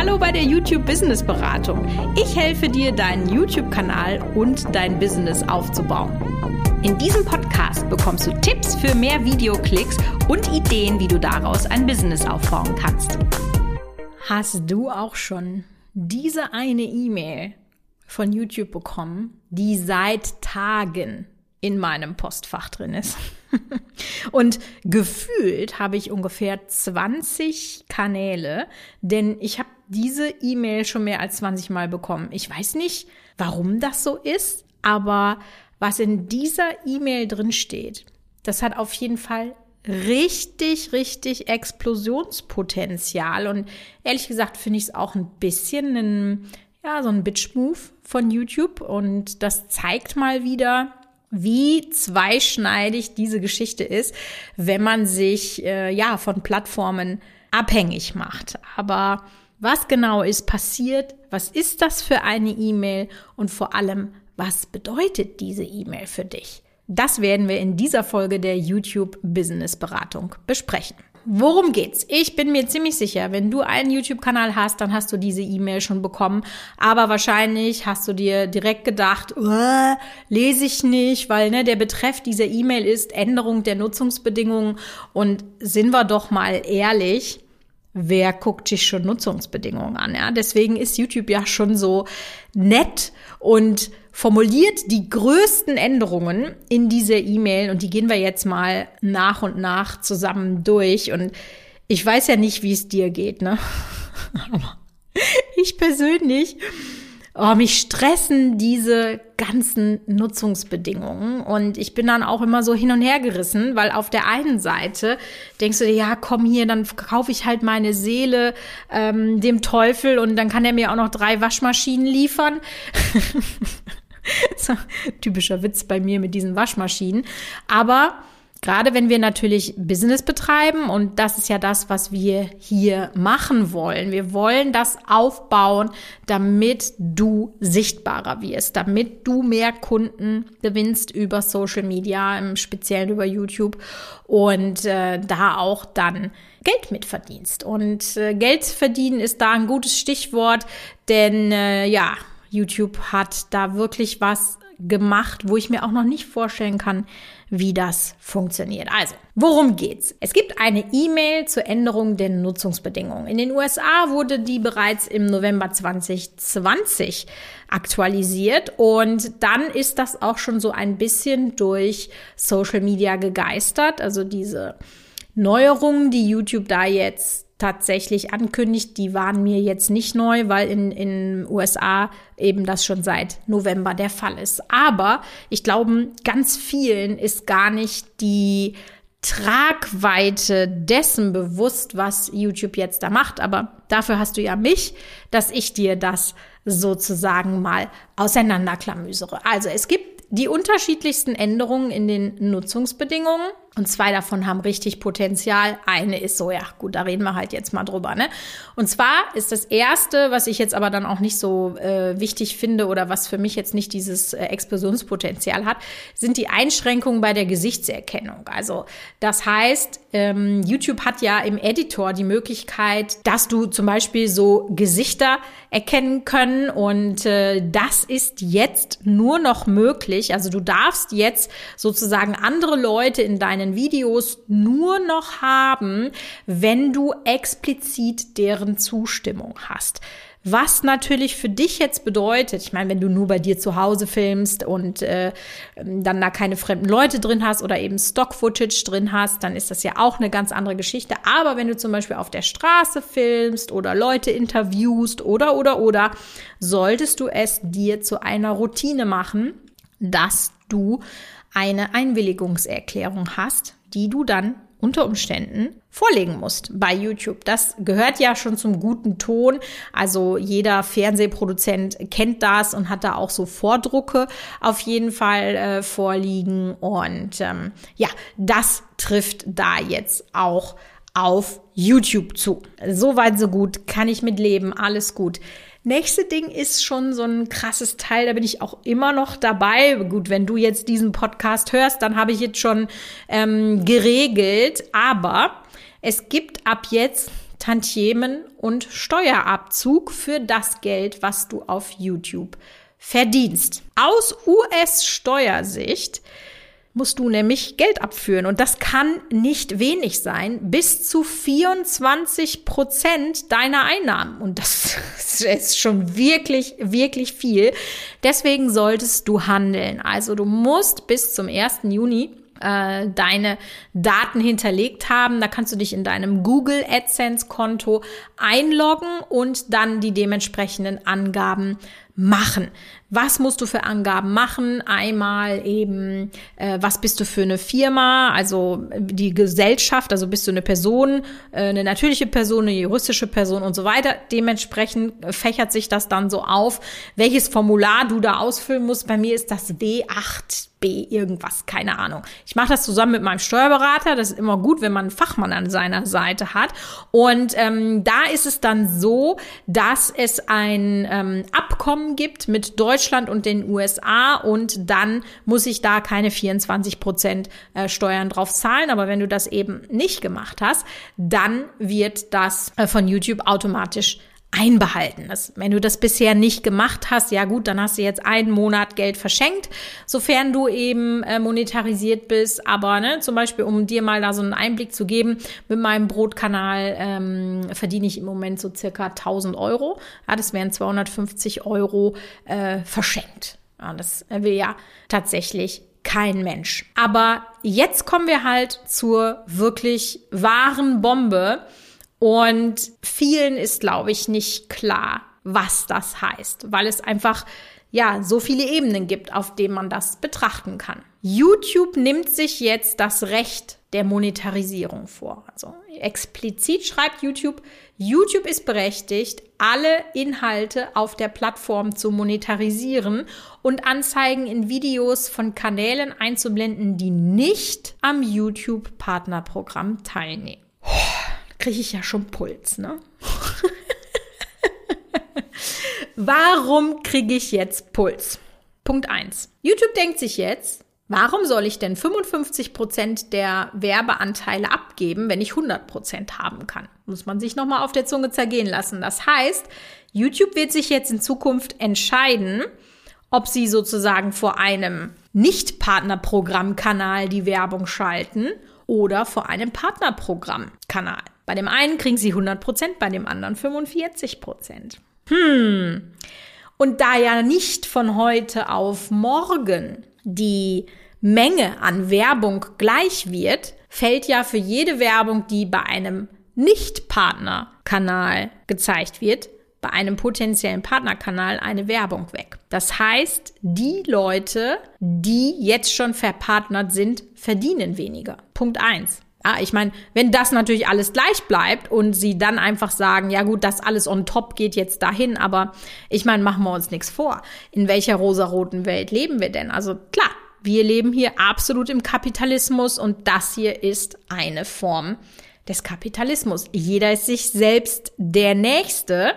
Hallo bei der YouTube Business Beratung. Ich helfe dir, deinen YouTube-Kanal und dein Business aufzubauen. In diesem Podcast bekommst du Tipps für mehr Videoklicks und Ideen, wie du daraus ein Business aufbauen kannst. Hast du auch schon diese eine E-Mail von YouTube bekommen, die seit Tagen in meinem Postfach drin ist? Und gefühlt habe ich ungefähr 20 Kanäle, denn ich habe diese E-Mail schon mehr als 20 Mal bekommen. Ich weiß nicht, warum das so ist, aber was in dieser E-Mail drin steht, das hat auf jeden Fall richtig, richtig Explosionspotenzial. Und ehrlich gesagt finde ich es auch ein bisschen ein, ja, so ein Bitch-Move von YouTube. Und das zeigt mal wieder, wie zweischneidig diese Geschichte ist, wenn man sich äh, ja von Plattformen abhängig macht. Aber was genau ist passiert? Was ist das für eine E-Mail? Und vor allem, was bedeutet diese E-Mail für dich? Das werden wir in dieser Folge der YouTube Business Beratung besprechen. Worum geht's? Ich bin mir ziemlich sicher, wenn du einen YouTube-Kanal hast, dann hast du diese E-Mail schon bekommen. Aber wahrscheinlich hast du dir direkt gedacht, lese ich nicht, weil ne, der Betreff dieser E-Mail ist Änderung der Nutzungsbedingungen. Und sind wir doch mal ehrlich, wer guckt sich schon Nutzungsbedingungen an? Ja? Deswegen ist YouTube ja schon so nett und formuliert die größten Änderungen in dieser E-Mail und die gehen wir jetzt mal nach und nach zusammen durch. Und ich weiß ja nicht, wie es dir geht, ne? Ich persönlich Oh, mich stressen diese ganzen Nutzungsbedingungen und ich bin dann auch immer so hin und her gerissen, weil auf der einen Seite denkst du dir, ja, komm hier, dann kaufe ich halt meine Seele ähm, dem Teufel und dann kann er mir auch noch drei Waschmaschinen liefern. so, typischer Witz bei mir mit diesen Waschmaschinen. Aber Gerade wenn wir natürlich Business betreiben und das ist ja das, was wir hier machen wollen. Wir wollen das aufbauen, damit du sichtbarer wirst, damit du mehr Kunden gewinnst über Social Media, im Speziellen über YouTube und äh, da auch dann Geld mitverdienst. Und äh, Geld verdienen ist da ein gutes Stichwort, denn äh, ja, YouTube hat da wirklich was gemacht, wo ich mir auch noch nicht vorstellen kann, wie das funktioniert. Also, worum geht's? Es gibt eine E-Mail zur Änderung der Nutzungsbedingungen. In den USA wurde die bereits im November 2020 aktualisiert und dann ist das auch schon so ein bisschen durch Social Media gegeistert. Also diese Neuerungen, die YouTube da jetzt tatsächlich ankündigt, die waren mir jetzt nicht neu, weil in in USA eben das schon seit November der Fall ist. Aber ich glaube, ganz vielen ist gar nicht die Tragweite dessen bewusst, was YouTube jetzt da macht. Aber dafür hast du ja mich, dass ich dir das sozusagen mal auseinanderklamüsere. Also es gibt die unterschiedlichsten Änderungen in den Nutzungsbedingungen. Und zwei davon haben richtig Potenzial. Eine ist so, ja, gut, da reden wir halt jetzt mal drüber, ne? Und zwar ist das erste, was ich jetzt aber dann auch nicht so äh, wichtig finde oder was für mich jetzt nicht dieses äh, Explosionspotenzial hat, sind die Einschränkungen bei der Gesichtserkennung. Also, das heißt, ähm, YouTube hat ja im Editor die Möglichkeit, dass du zum Beispiel so Gesichter erkennen können und äh, das ist jetzt nur noch möglich. Also, du darfst jetzt sozusagen andere Leute in deinen deinen Videos nur noch haben, wenn du explizit deren Zustimmung hast. Was natürlich für dich jetzt bedeutet, ich meine, wenn du nur bei dir zu Hause filmst und äh, dann da keine fremden Leute drin hast oder eben Stock-Footage drin hast, dann ist das ja auch eine ganz andere Geschichte. Aber wenn du zum Beispiel auf der Straße filmst oder Leute interviewst oder, oder, oder, solltest du es dir zu einer Routine machen, dass du eine Einwilligungserklärung hast, die du dann unter Umständen vorlegen musst bei YouTube. Das gehört ja schon zum guten Ton. Also jeder Fernsehproduzent kennt das und hat da auch so Vordrucke auf jeden Fall äh, vorliegen. Und ähm, ja, das trifft da jetzt auch auf YouTube zu. Soweit so gut, kann ich mitleben, alles gut. Nächste Ding ist schon so ein krasses Teil, da bin ich auch immer noch dabei. Gut, wenn du jetzt diesen Podcast hörst, dann habe ich jetzt schon ähm, geregelt, aber es gibt ab jetzt Tantiemen und Steuerabzug für das Geld, was du auf YouTube verdienst. Aus US-Steuersicht musst du nämlich Geld abführen. Und das kann nicht wenig sein. Bis zu 24 Prozent deiner Einnahmen. Und das ist schon wirklich, wirklich viel. Deswegen solltest du handeln. Also du musst bis zum 1. Juni äh, deine Daten hinterlegt haben. Da kannst du dich in deinem Google AdSense Konto einloggen und dann die dementsprechenden Angaben machen. Was musst du für Angaben machen? Einmal eben, äh, was bist du für eine Firma, also die Gesellschaft, also bist du eine Person, äh, eine natürliche Person, eine juristische Person und so weiter. Dementsprechend fächert sich das dann so auf, welches Formular du da ausfüllen musst. Bei mir ist das W8 B irgendwas, keine Ahnung. Ich mache das zusammen mit meinem Steuerberater. Das ist immer gut, wenn man einen Fachmann an seiner Seite hat. Und ähm, da ist es dann so, dass es ein ähm, Abkommen gibt mit Deutschland und den USA und dann muss ich da keine 24 Prozent äh, Steuern drauf zahlen. Aber wenn du das eben nicht gemacht hast, dann wird das äh, von YouTube automatisch einbehalten. Das, wenn du das bisher nicht gemacht hast, ja gut, dann hast du jetzt einen Monat Geld verschenkt, sofern du eben äh, monetarisiert bist. Aber ne, zum Beispiel, um dir mal da so einen Einblick zu geben, mit meinem Brotkanal ähm, verdiene ich im Moment so circa 1000 Euro. Ja, das wären 250 Euro äh, verschenkt. Ja, das will ja tatsächlich kein Mensch. Aber jetzt kommen wir halt zur wirklich wahren Bombe und vielen ist, glaube ich, nicht klar, was das heißt, weil es einfach ja so viele Ebenen gibt, auf denen man das betrachten kann. YouTube nimmt sich jetzt das Recht der Monetarisierung vor. Also explizit schreibt YouTube, YouTube ist berechtigt, alle Inhalte auf der Plattform zu monetarisieren und Anzeigen in Videos von Kanälen einzublenden, die nicht am YouTube Partnerprogramm teilnehmen kriege ich ja schon Puls, ne? Warum kriege ich jetzt Puls? Punkt eins: YouTube denkt sich jetzt, warum soll ich denn 55 Prozent der Werbeanteile abgeben, wenn ich 100 Prozent haben kann? Muss man sich nochmal auf der Zunge zergehen lassen. Das heißt, YouTube wird sich jetzt in Zukunft entscheiden, ob sie sozusagen vor einem Nicht-Partnerprogramm-Kanal die Werbung schalten oder vor einem Partnerprogramm-Kanal. Bei dem einen kriegen sie 100 Prozent, bei dem anderen 45 Prozent. Hm. Und da ja nicht von heute auf morgen die Menge an Werbung gleich wird, fällt ja für jede Werbung, die bei einem Nicht-Partner-Kanal gezeigt wird, bei einem potenziellen Partnerkanal eine Werbung weg. Das heißt, die Leute, die jetzt schon verpartnert sind, verdienen weniger. Punkt eins. Ah, ich meine, wenn das natürlich alles gleich bleibt und sie dann einfach sagen, ja gut, das alles on top geht jetzt dahin, aber ich meine, machen wir uns nichts vor. In welcher rosaroten Welt leben wir denn? Also klar, wir leben hier absolut im Kapitalismus und das hier ist eine Form des Kapitalismus. Jeder ist sich selbst der Nächste.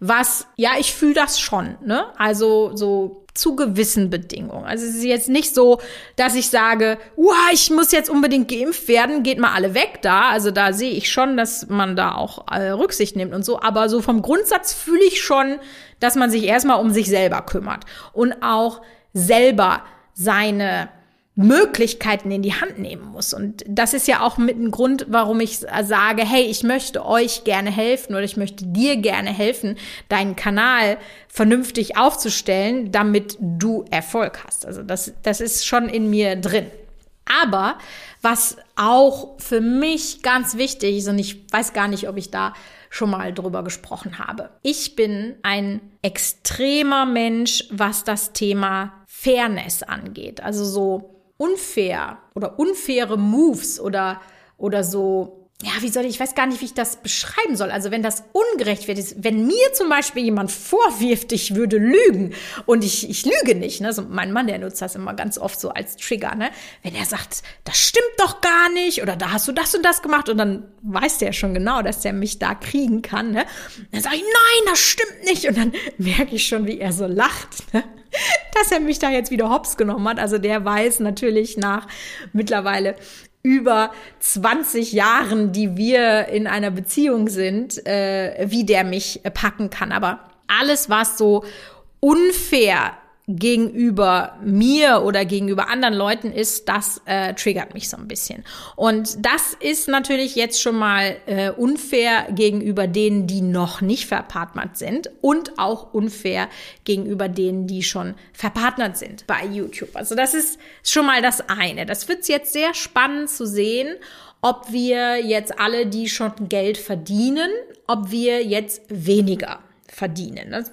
Was, ja, ich fühle das schon, ne? Also so zu gewissen Bedingungen. Also es ist jetzt nicht so, dass ich sage, wow, ich muss jetzt unbedingt geimpft werden, geht mal alle weg da. Also da sehe ich schon, dass man da auch äh, Rücksicht nimmt und so. Aber so vom Grundsatz fühle ich schon, dass man sich erstmal um sich selber kümmert und auch selber seine Möglichkeiten in die Hand nehmen muss. Und das ist ja auch mit ein Grund, warum ich sage, hey, ich möchte euch gerne helfen oder ich möchte dir gerne helfen, deinen Kanal vernünftig aufzustellen, damit du Erfolg hast. Also das, das ist schon in mir drin. Aber was auch für mich ganz wichtig ist, und ich weiß gar nicht, ob ich da schon mal drüber gesprochen habe. Ich bin ein extremer Mensch, was das Thema Fairness angeht. Also so unfair oder unfaire Moves oder, oder so ja, wie soll ich, ich weiß gar nicht, wie ich das beschreiben soll. Also wenn das ungerecht wird, ist, wenn mir zum Beispiel jemand vorwirft, ich würde lügen und ich, ich lüge nicht, ne? So mein Mann, der nutzt das immer ganz oft so als Trigger, ne? Wenn er sagt, das stimmt doch gar nicht oder da hast du das und das gemacht und dann weiß der schon genau, dass der mich da kriegen kann, ne? Dann sage ich, nein, das stimmt nicht und dann merke ich schon, wie er so lacht, ne? dass er mich da jetzt wieder hops genommen hat. Also der weiß natürlich nach mittlerweile über 20 Jahren, die wir in einer Beziehung sind, äh, wie der mich packen kann. Aber alles, was so unfair gegenüber mir oder gegenüber anderen Leuten ist, das äh, triggert mich so ein bisschen. Und das ist natürlich jetzt schon mal äh, unfair gegenüber denen, die noch nicht verpartnert sind und auch unfair gegenüber denen, die schon verpartnert sind bei YouTube. Also das ist schon mal das eine. Das wird jetzt sehr spannend zu sehen, ob wir jetzt alle, die schon Geld verdienen, ob wir jetzt weniger verdienen. Das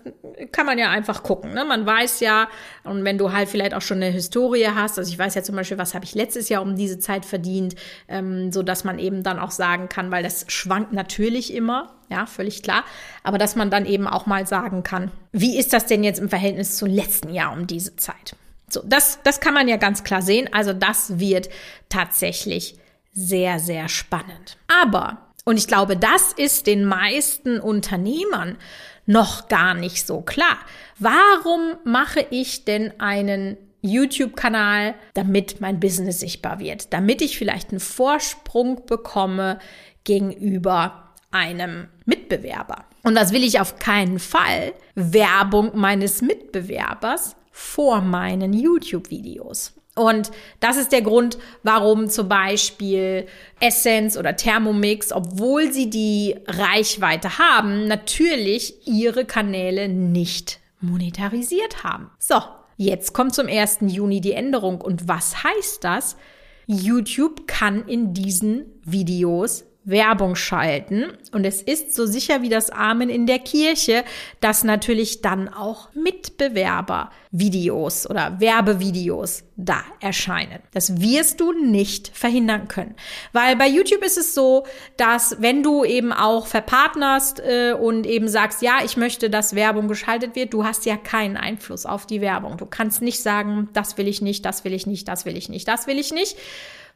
kann man ja einfach gucken. Ne? Man weiß ja, und wenn du halt vielleicht auch schon eine Historie hast, also ich weiß ja zum Beispiel, was habe ich letztes Jahr um diese Zeit verdient, ähm, so dass man eben dann auch sagen kann, weil das schwankt natürlich immer, ja, völlig klar, aber dass man dann eben auch mal sagen kann, wie ist das denn jetzt im Verhältnis zum letzten Jahr um diese Zeit? So, das, das kann man ja ganz klar sehen. Also das wird tatsächlich sehr, sehr spannend. Aber, und ich glaube, das ist den meisten Unternehmern noch gar nicht so klar. Warum mache ich denn einen YouTube-Kanal, damit mein Business sichtbar wird, damit ich vielleicht einen Vorsprung bekomme gegenüber einem Mitbewerber. Und das will ich auf keinen Fall Werbung meines Mitbewerbers vor meinen YouTube-Videos. Und das ist der Grund, warum zum Beispiel Essence oder Thermomix, obwohl sie die Reichweite haben, natürlich ihre Kanäle nicht monetarisiert haben. So, jetzt kommt zum 1. Juni die Änderung. Und was heißt das? YouTube kann in diesen Videos Werbung schalten. Und es ist so sicher wie das Amen in der Kirche, dass natürlich dann auch Mitbewerber-Videos oder Werbevideos da erscheinen. Das wirst du nicht verhindern können. Weil bei YouTube ist es so, dass wenn du eben auch verpartnerst äh, und eben sagst, ja, ich möchte, dass Werbung geschaltet wird, du hast ja keinen Einfluss auf die Werbung. Du kannst nicht sagen, das will ich nicht, das will ich nicht, das will ich nicht, das will ich nicht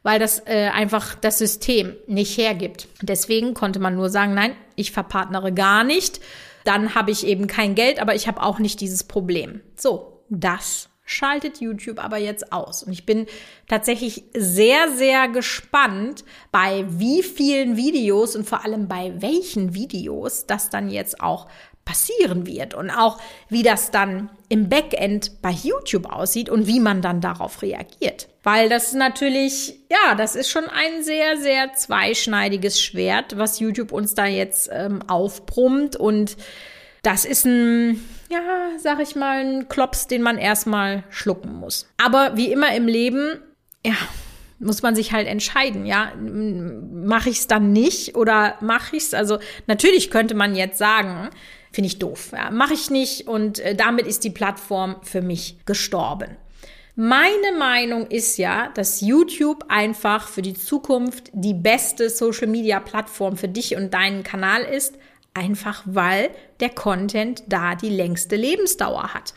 weil das äh, einfach das System nicht hergibt. Deswegen konnte man nur sagen, nein, ich verpartnere gar nicht. Dann habe ich eben kein Geld, aber ich habe auch nicht dieses Problem. So, das schaltet YouTube aber jetzt aus. Und ich bin tatsächlich sehr, sehr gespannt, bei wie vielen Videos und vor allem bei welchen Videos das dann jetzt auch passieren wird und auch wie das dann im Backend bei YouTube aussieht und wie man dann darauf reagiert. Weil das natürlich, ja, das ist schon ein sehr, sehr zweischneidiges Schwert, was YouTube uns da jetzt ähm, aufbrummt und das ist ein, ja, sag ich mal, ein Klops, den man erstmal schlucken muss. Aber wie immer im Leben, ja, muss man sich halt entscheiden, ja, mache ich es dann nicht oder mache ich es? Also natürlich könnte man jetzt sagen, Finde ich doof. Ja, Mache ich nicht und äh, damit ist die Plattform für mich gestorben. Meine Meinung ist ja, dass YouTube einfach für die Zukunft die beste Social-Media-Plattform für dich und deinen Kanal ist, einfach weil der Content da die längste Lebensdauer hat.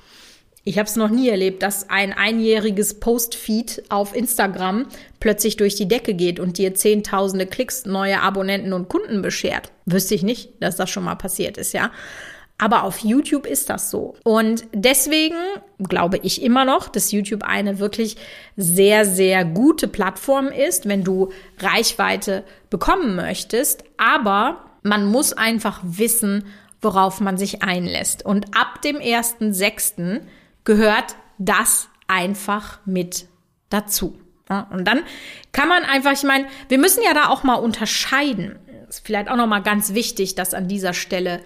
Ich habe es noch nie erlebt, dass ein einjähriges Postfeed auf Instagram plötzlich durch die Decke geht und dir zehntausende Klicks, neue Abonnenten und Kunden beschert. Wüsste ich nicht, dass das schon mal passiert ist, ja. Aber auf YouTube ist das so. Und deswegen glaube ich immer noch, dass YouTube eine wirklich sehr, sehr gute Plattform ist, wenn du Reichweite bekommen möchtest. Aber man muss einfach wissen, worauf man sich einlässt. Und ab dem 1.6 gehört das einfach mit dazu. Und dann kann man einfach, ich meine, wir müssen ja da auch mal unterscheiden. Ist vielleicht auch noch mal ganz wichtig, das an dieser Stelle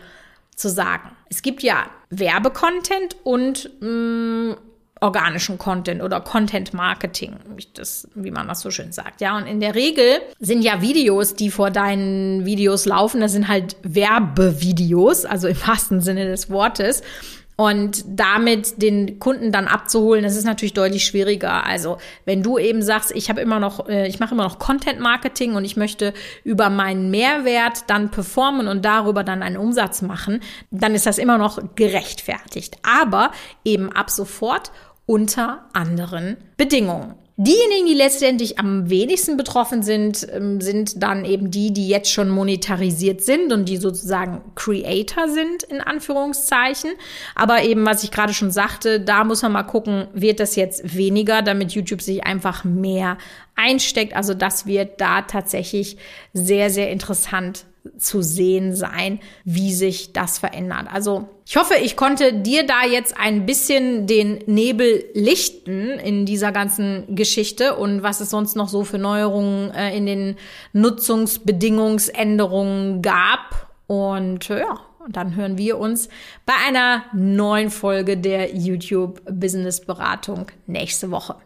zu sagen. Es gibt ja Werbecontent und mh, mm, organischen Content oder Content Marketing, das, wie man das so schön sagt. Ja, und in der Regel sind ja Videos, die vor deinen Videos laufen, das sind halt Werbevideos, also im wahrsten Sinne des Wortes. Und damit den Kunden dann abzuholen, das ist natürlich deutlich schwieriger. Also wenn du eben sagst, ich habe immer noch, äh, ich mache immer noch Content Marketing und ich möchte über meinen Mehrwert dann performen und darüber dann einen Umsatz machen, dann ist das immer noch gerechtfertigt. Aber eben ab sofort unter anderen Bedingungen. Diejenigen, die letztendlich am wenigsten betroffen sind, ähm, sind dann eben die, die jetzt schon monetarisiert sind und die sozusagen Creator sind, in Anführungszeichen. Aber eben, was ich gerade schon sagte, da muss man mal gucken, wird das jetzt weniger, damit YouTube sich einfach mehr einsteckt. Also das wird da tatsächlich sehr, sehr interessant zu sehen sein, wie sich das verändert. Also ich hoffe, ich konnte dir da jetzt ein bisschen den Nebel lichten in dieser ganzen Geschichte und was es sonst noch so für Neuerungen äh, in den Nutzungsbedingungsänderungen gab. Und äh, ja, dann hören wir uns bei einer neuen Folge der YouTube Business Beratung nächste Woche.